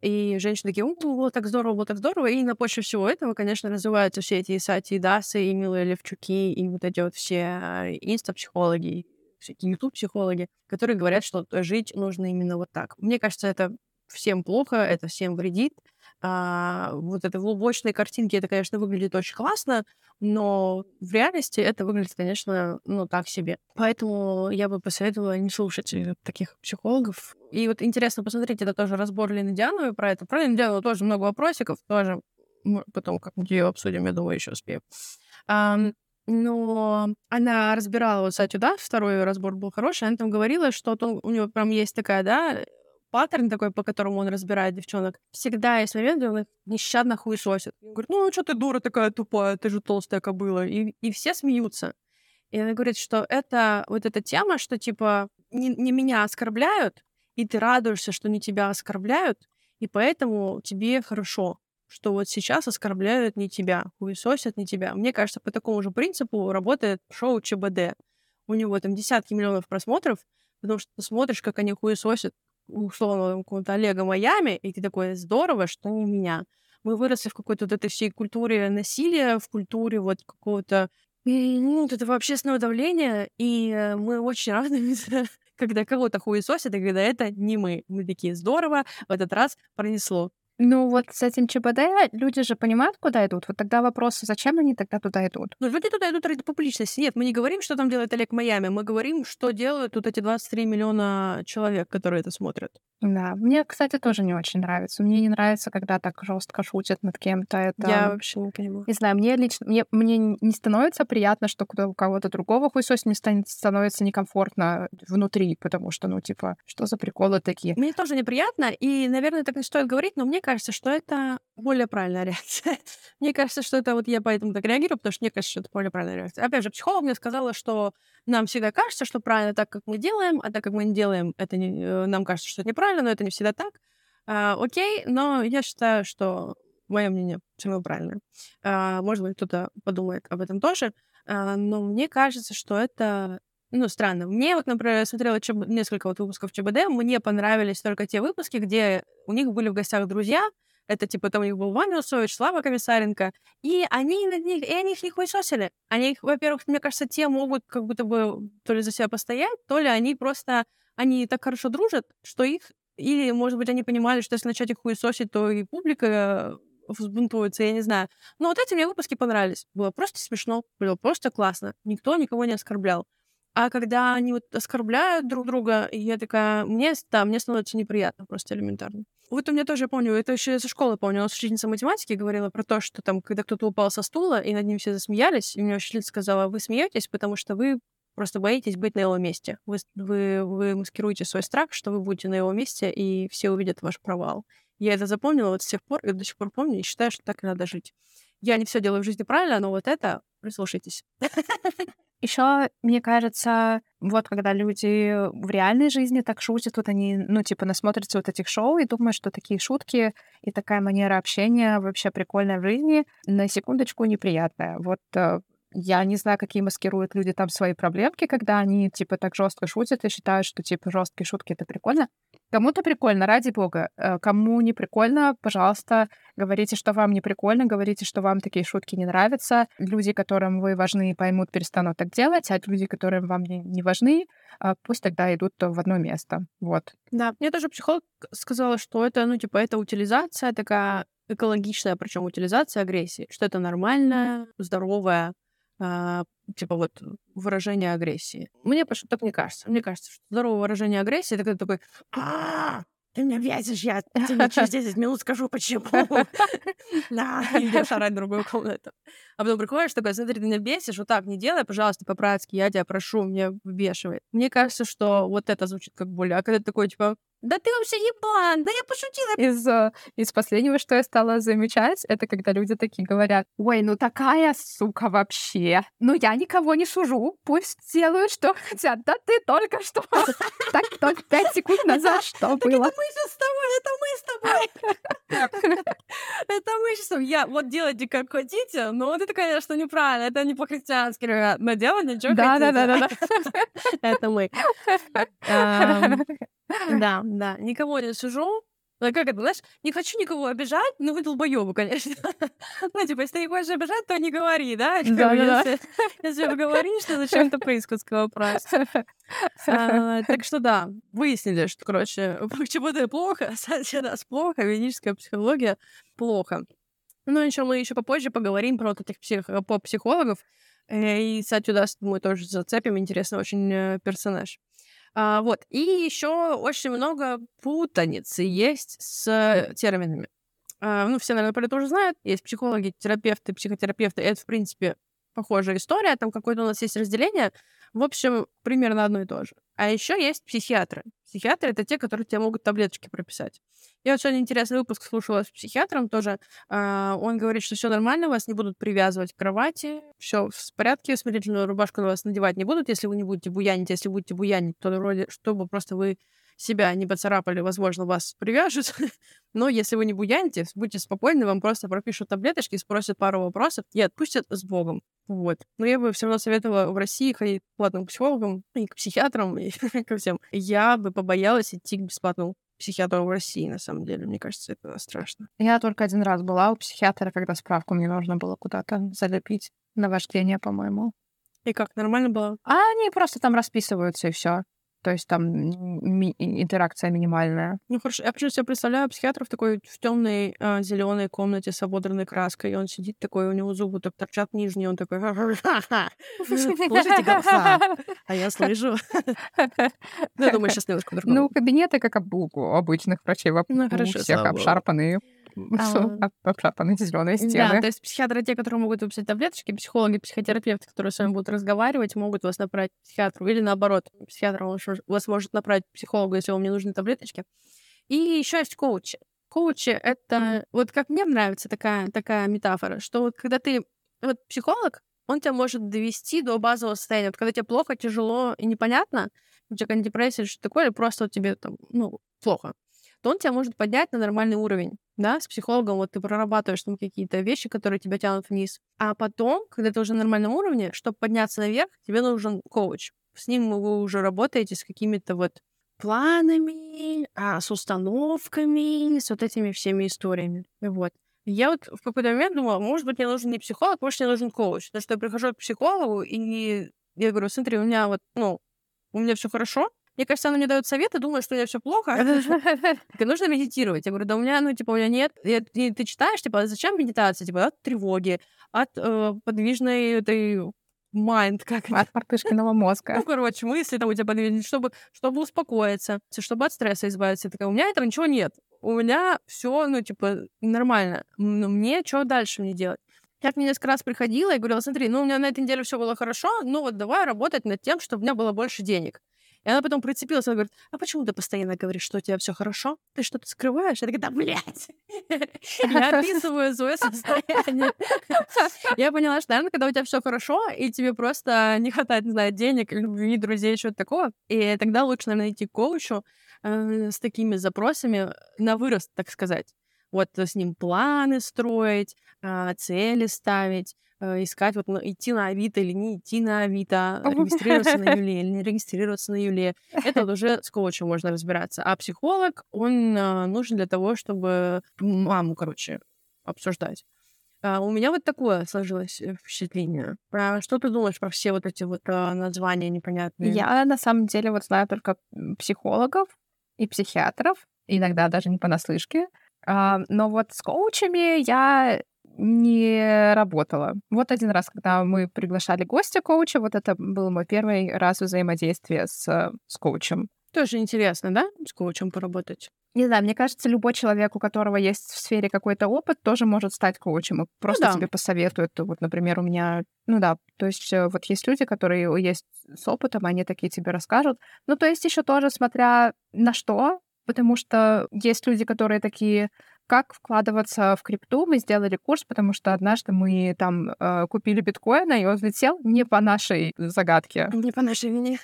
И женщины такие, было так здорово, было так здорово. И на почве всего этого, конечно, развиваются все эти Исати и Дасы, и Милые Левчуки, и вот эти вот все инста-психологи, всякие YouTube-психологи, которые говорят, что жить нужно именно вот так. Мне кажется, это всем плохо, это всем вредит. А, вот это в лубочной картинке это, конечно, выглядит очень классно, но в реальности это выглядит, конечно, ну, так себе. Поэтому я бы посоветовала не слушать э, таких психологов. И вот интересно посмотреть, это тоже разбор Лены Диановой про это. Про Лену Дианову тоже много вопросиков, тоже потом как-нибудь ее обсудим, я думаю, еще успею. Um, но она разбирала вот Сатю, да, второй разбор был хороший, она там говорила, что у него прям есть такая, да, паттерн такой, по которому он разбирает девчонок. Всегда есть момент, где он их нещадно хуесосит. Говорит, ну, что ты дура такая тупая, ты же толстая кобыла. И, и все смеются. И она говорит, что это вот эта тема, что типа не, не меня оскорбляют, и ты радуешься, что не тебя оскорбляют, и поэтому тебе хорошо, что вот сейчас оскорбляют не тебя, хуесосят не тебя. Мне кажется, по такому же принципу работает шоу ЧБД. У него там десятки миллионов просмотров, потому что ты смотришь, как они хуесосят условно какого-то Олега Майами, и ты такой, здорово, что не меня. Мы выросли в какой-то вот этой всей культуре насилия, в культуре вот какого-то ну, вот этого общественного давления, и э, мы очень рады, когда кого-то хуесосят, и когда это не мы. Мы такие, здорово, в этот раз пронесло. Ну вот с этим ЧБД люди же понимают, куда идут. Вот тогда вопрос, зачем они тогда туда идут? Ну, люди туда идут ради публичности. Нет, мы не говорим, что там делает Олег Майами. Мы говорим, что делают тут эти 23 миллиона человек, которые это смотрят. Да, мне, кстати, тоже не очень нравится. Мне не нравится, когда так жестко шутят над кем-то. Это... Я вообще не понимаю. Не знаю, мне лично... Мне, мне не становится приятно, что у кого-то другого хуесось мне станет, становится некомфортно внутри, потому что, ну, типа, что за приколы такие? Мне тоже неприятно, и, наверное, так не стоит говорить, но мне кажется, что это более правильная реакция. мне кажется, что это вот я поэтому так реагирую, потому что мне кажется, что это более правильная реакция. Опять же, психолог мне сказала, что нам всегда кажется, что правильно так, как мы делаем, а так как мы не делаем, это не, э, нам кажется, что это неправильно, но это не всегда так. А, окей, но я считаю, что мое мнение все правильное. А, может быть, кто-то подумает об этом тоже, а, но мне кажется, что это ну, странно. Мне вот, например, я смотрела ЧБ... несколько вот выпусков ЧБД, мне понравились только те выпуски, где у них были в гостях друзья, это, типа, там у них был Ваня Усович, Слава Комиссаренко, и они на них, и они их не хуесосили. Они их, во-первых, мне кажется, те могут как будто бы то ли за себя постоять, то ли они просто, они так хорошо дружат, что их, или, может быть, они понимали, что если начать их хуесосить, то и публика взбунтуется, я не знаю. Но вот эти мне выпуски понравились. Было просто смешно, было просто классно. Никто никого не оскорблял. А когда они вот оскорбляют друг друга, я такая, мне, да, мне становится неприятно просто элементарно. Вот у меня тоже, я помню, это еще со школы помню, у нас учительница математики говорила про то, что там, когда кто-то упал со стула, и над ним все засмеялись, и меня учительница сказала, вы смеетесь, потому что вы просто боитесь быть на его месте. Вы, вы, вы маскируете свой страх, что вы будете на его месте, и все увидят ваш провал. Я это запомнила вот с тех пор, и до сих пор помню, и считаю, что так и надо жить. Я не все делаю в жизни правильно, но вот это прислушайтесь. Еще, мне кажется, вот когда люди в реальной жизни так шутят, вот они, ну, типа, насмотрятся вот этих шоу и думают, что такие шутки и такая манера общения вообще прикольная в жизни, на секундочку неприятная. Вот э, я не знаю, какие маскируют люди там свои проблемки, когда они, типа, так жестко шутят и считают, что, типа, жесткие шутки — это прикольно. Кому-то прикольно, ради бога. Э, кому не прикольно, пожалуйста, говорите, что вам не прикольно, говорите, что вам такие шутки не нравятся. Люди, которым вы важны, поймут, перестанут так делать, а люди, которым вам не, важны, а, пусть тогда идут в одно место. Вот. Да, мне тоже психолог сказала, что это, ну, типа, это утилизация такая экологичная, причем утилизация агрессии, что это нормальная, здоровая а, типа вот выражение агрессии. Мне почему так не кажется. Мне кажется, что здоровое выражение агрессии это когда такой а ты меня бесишь, я тебе через 10 минут скажу, почему. Да, идешь орать другую комнату. А потом приходишь такой, смотри, ты меня бесишь, вот так не делай, пожалуйста, по-братски, я тебя прошу, мне выбешивает. Мне кажется, что вот это звучит как боль. А когда ты такой, типа, да ты вообще ебан, да я пошутила. Из, э, из последнего, что я стала замечать, это когда люди такие говорят, ой, ну такая сука вообще. Ну я никого не сужу, пусть делают, что хотят. Да ты только что. Так только пять секунд назад что было? Это мы сейчас с тобой, это мы с тобой. Это мы сейчас. Я вот делайте как хотите, но вот это, конечно, неправильно. Это не по-христиански, ребят. Но делайте, что хотите. Да, да, да, да. Это мы. Да, да, никого не сужу. Ну, как это, знаешь, не хочу никого обижать, но вы долбоёбы, конечно. ну, типа, если ты не хочешь обижать, то не говори, да? Да, если, вы говоришь, то зачем это поискать вопрос? а, так что да, выяснили, что, короче, почему-то плохо, кстати, нас плохо, ведическая психология плохо. Ну, еще мы еще попозже поговорим про вот этих псих... поп-психологов. Э, и, кстати, у мы тоже зацепим. Интересный очень э, персонаж. А, вот. И еще очень много путаницы есть с терминами. А, ну, все, наверное, про это уже знают. Есть психологи, терапевты, психотерапевты. Это, в принципе, похожая история. Там какое-то у нас есть разделение. В общем, примерно одно и то же. А еще есть психиатры. Психиатры — это те, которые тебе могут таблеточки прописать. Я вот сегодня интересный выпуск слушала с психиатром тоже. А, он говорит, что все нормально, вас не будут привязывать к кровати, все в порядке, смирительную рубашку на вас надевать не будут, если вы не будете буянить. Если будете буянить, то вроде, чтобы просто вы себя не поцарапали, возможно, вас привяжут. Но если вы не буяните, будьте спокойны, вам просто пропишут таблеточки, спросят пару вопросов и отпустят с Богом. Вот. Но я бы все равно советовала в России ходить к платным психологам и к психиатрам, и ко всем. Я бы побоялась идти к бесплатному психиатру в России, на самом деле. Мне кажется, это страшно. Я только один раз была у психиатра, когда справку мне нужно было куда-то залепить на вождение, по-моему. И как, нормально было? А они просто там расписываются, и все. То есть там ми- интеракция минимальная. Ну хорошо, я почему себе представляю психиатра в такой в темной э, зеленой комнате с ободранной краской, и он сидит такой, у него зубы так торчат нижние, он такой, слушайте голоса, а я слышу. Ну, я думаю, сейчас немножко по-другому. Ну, кабинеты, как у обычных врачей, у Ну, всех обшарпанные, А. обшарпанные зеленые Да, стены. то есть психиатры те, которые могут выписать таблеточки, психологи, психотерапевты, которые с вами будут разговаривать, могут вас направить к психиатру. Или наоборот, психиатр вас мож- вас может направить к психологу, если вам не нужны таблеточки. И еще есть коучи. Коучи — это... Вот как мне нравится такая, такая метафора, что вот когда ты... Вот психолог, он тебя может довести до базового состояния. Вот когда тебе плохо, тяжело и непонятно, у тебя депрессия или что такое, или просто вот тебе там, ну, плохо, то он тебя может поднять на нормальный уровень. Да, с психологом вот ты прорабатываешь там какие-то вещи, которые тебя тянут вниз. А потом, когда ты уже на нормальном уровне, чтобы подняться наверх, тебе нужен коуч. С ним вы уже работаете с какими-то вот планами, а, с установками, с вот этими всеми историями. Вот. Я вот в какой-то момент думала, может быть, мне нужен не психолог, может, мне нужен коуч. Потому что я прихожу к психологу, и я говорю, смотри, у меня вот, ну, у меня все хорошо. Мне кажется, она мне дает советы, думаю, что у меня все плохо. Так, нужно медитировать. Я говорю, да у меня, ну, типа, у меня нет. И, ты читаешь, типа, «А зачем медитация? Типа, от тревоги, от э, подвижной этой майнд, как? От мартышкиного мозга. Ну, короче, мысли там у тебя подвижные, чтобы, чтобы успокоиться, чтобы от стресса избавиться. Я такая, у меня этого ничего нет. У меня все, ну, типа, нормально. Но мне что дальше мне делать? Я к ней несколько раз приходила и говорила, смотри, ну, у меня на этой неделе все было хорошо, ну, вот давай работать над тем, чтобы у меня было больше денег. И она потом прицепилась, она говорит, а почему ты постоянно говоришь, что у тебя все хорошо? Ты что-то скрываешь? Я такая, да, блядь! Я описываю свое состояние. Я поняла, что, наверное, когда у тебя все хорошо, и тебе просто не хватает, не знаю, денег, любви, друзей, чего-то такого, и тогда лучше, наверное, идти к коучу э, с такими запросами на вырост, так сказать. Вот с ним планы строить, а, цели ставить, искать, вот идти на Авито или не идти на Авито, регистрироваться на Юле или не регистрироваться на Юле. Это вот уже с коучем можно разбираться. А психолог, он а, нужен для того, чтобы маму, короче, обсуждать. А, у меня вот такое сложилось э, впечатление. Про что ты думаешь про все вот эти вот а, названия непонятные? Я на самом деле вот знаю только психологов и психиатров, иногда даже не понаслышке. А, Но вот с коучами я не работала. Вот один раз, когда мы приглашали гостя коуча, вот это был мой первый раз взаимодействия с, э, с коучем. Тоже интересно, да, с коучем поработать? Не знаю, мне кажется, любой человек, у которого есть в сфере какой-то опыт, тоже может стать коучем и просто да. тебе посоветует. Вот, например, у меня, ну да, то есть э, вот есть люди, которые есть с опытом, они такие тебе расскажут. Ну, то есть еще тоже смотря на что, потому что есть люди, которые такие, как вкладываться в крипту. Мы сделали курс, потому что однажды мы там э, купили биткоина, и он взлетел не по нашей загадке. Не по нашей вине.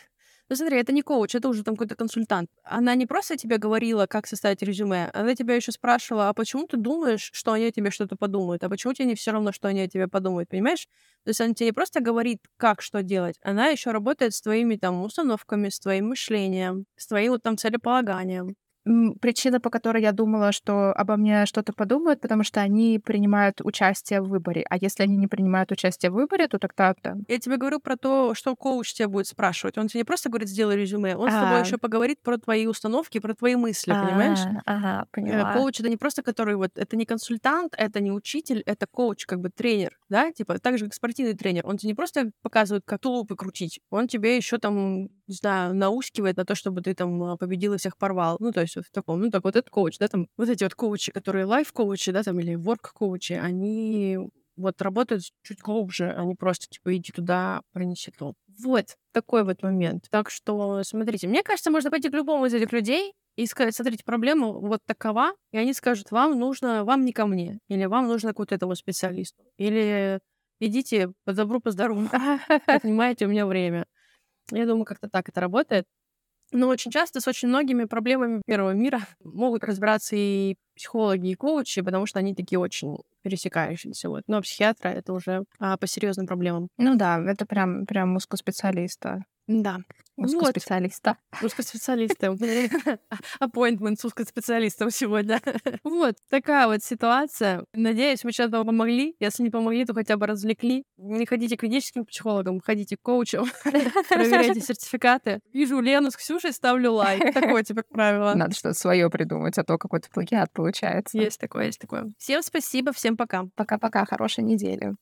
Ну смотри, это не коуч, это уже там какой-то консультант. Она не просто тебе говорила, как составить резюме, она тебя еще спрашивала, а почему ты думаешь, что они о тебе что-то подумают, а почему тебе не все равно, что они о тебе подумают, понимаешь? То есть она тебе не просто говорит, как что делать, она еще работает с твоими там установками, с твоим мышлением, с твоим вот, там целеполаганием. Причина, по которой я думала, что обо мне что-то подумают, потому что они принимают участие в выборе. А если они не принимают участие в выборе, то тогда да. Я тебе говорю про то, что коуч тебя будет спрашивать. Он тебе не просто говорит, сделай резюме, он с тобой А. еще поговорит про твои установки, про твои мысли, понимаешь? Ага, Э, Коуч это не просто который вот, это не консультант, это не учитель, это коуч, как бы тренер, да, типа так же как спортивный тренер. Он тебе не просто показывает, как тулупы крутить, он тебе еще там, не знаю, наускивает на то, чтобы ты там а, победил и всех порвал. Ну, то есть вот в таком, ну, так вот этот коуч, да, там вот эти вот коучи, которые лайф-коучи, да, там, или ворк-коучи, они вот работают чуть глубже, они просто, типа, иди туда, принеси то. Вот такой вот момент. Так что, смотрите, мне кажется, можно пойти к любому из этих людей и сказать, смотрите, проблема вот такова, и они скажут, вам нужно, вам не ко мне, или вам нужно к вот этому специалисту, или идите по добру, по здорову, отнимайте у меня время. Я думаю, как-то так это работает. Но очень часто с очень многими проблемами первого мира могут разбираться и психологи, и коучи, потому что они такие очень пересекающиеся. Вот. Но психиатра — это уже а, по серьезным проблемам. Ну да, это прям, прям узкоспециалиста. Да. Узкого специалиста. Узкоспециалиста. Appointment с узкоспециалистом сегодня. Вот такая вот ситуация. Надеюсь, мы сейчас вам помогли. Если не помогли, то хотя бы развлекли. Не ходите к клиническим психологам, ходите к коучам, проверяйте сертификаты. Вижу Лену с Ксюшей, ставлю лайк. Такое теперь правило. Надо что-то свое придумать, а то какой-то плагиат получается. Есть такое, есть такое. Всем спасибо, всем пока. Пока-пока, хорошей недели.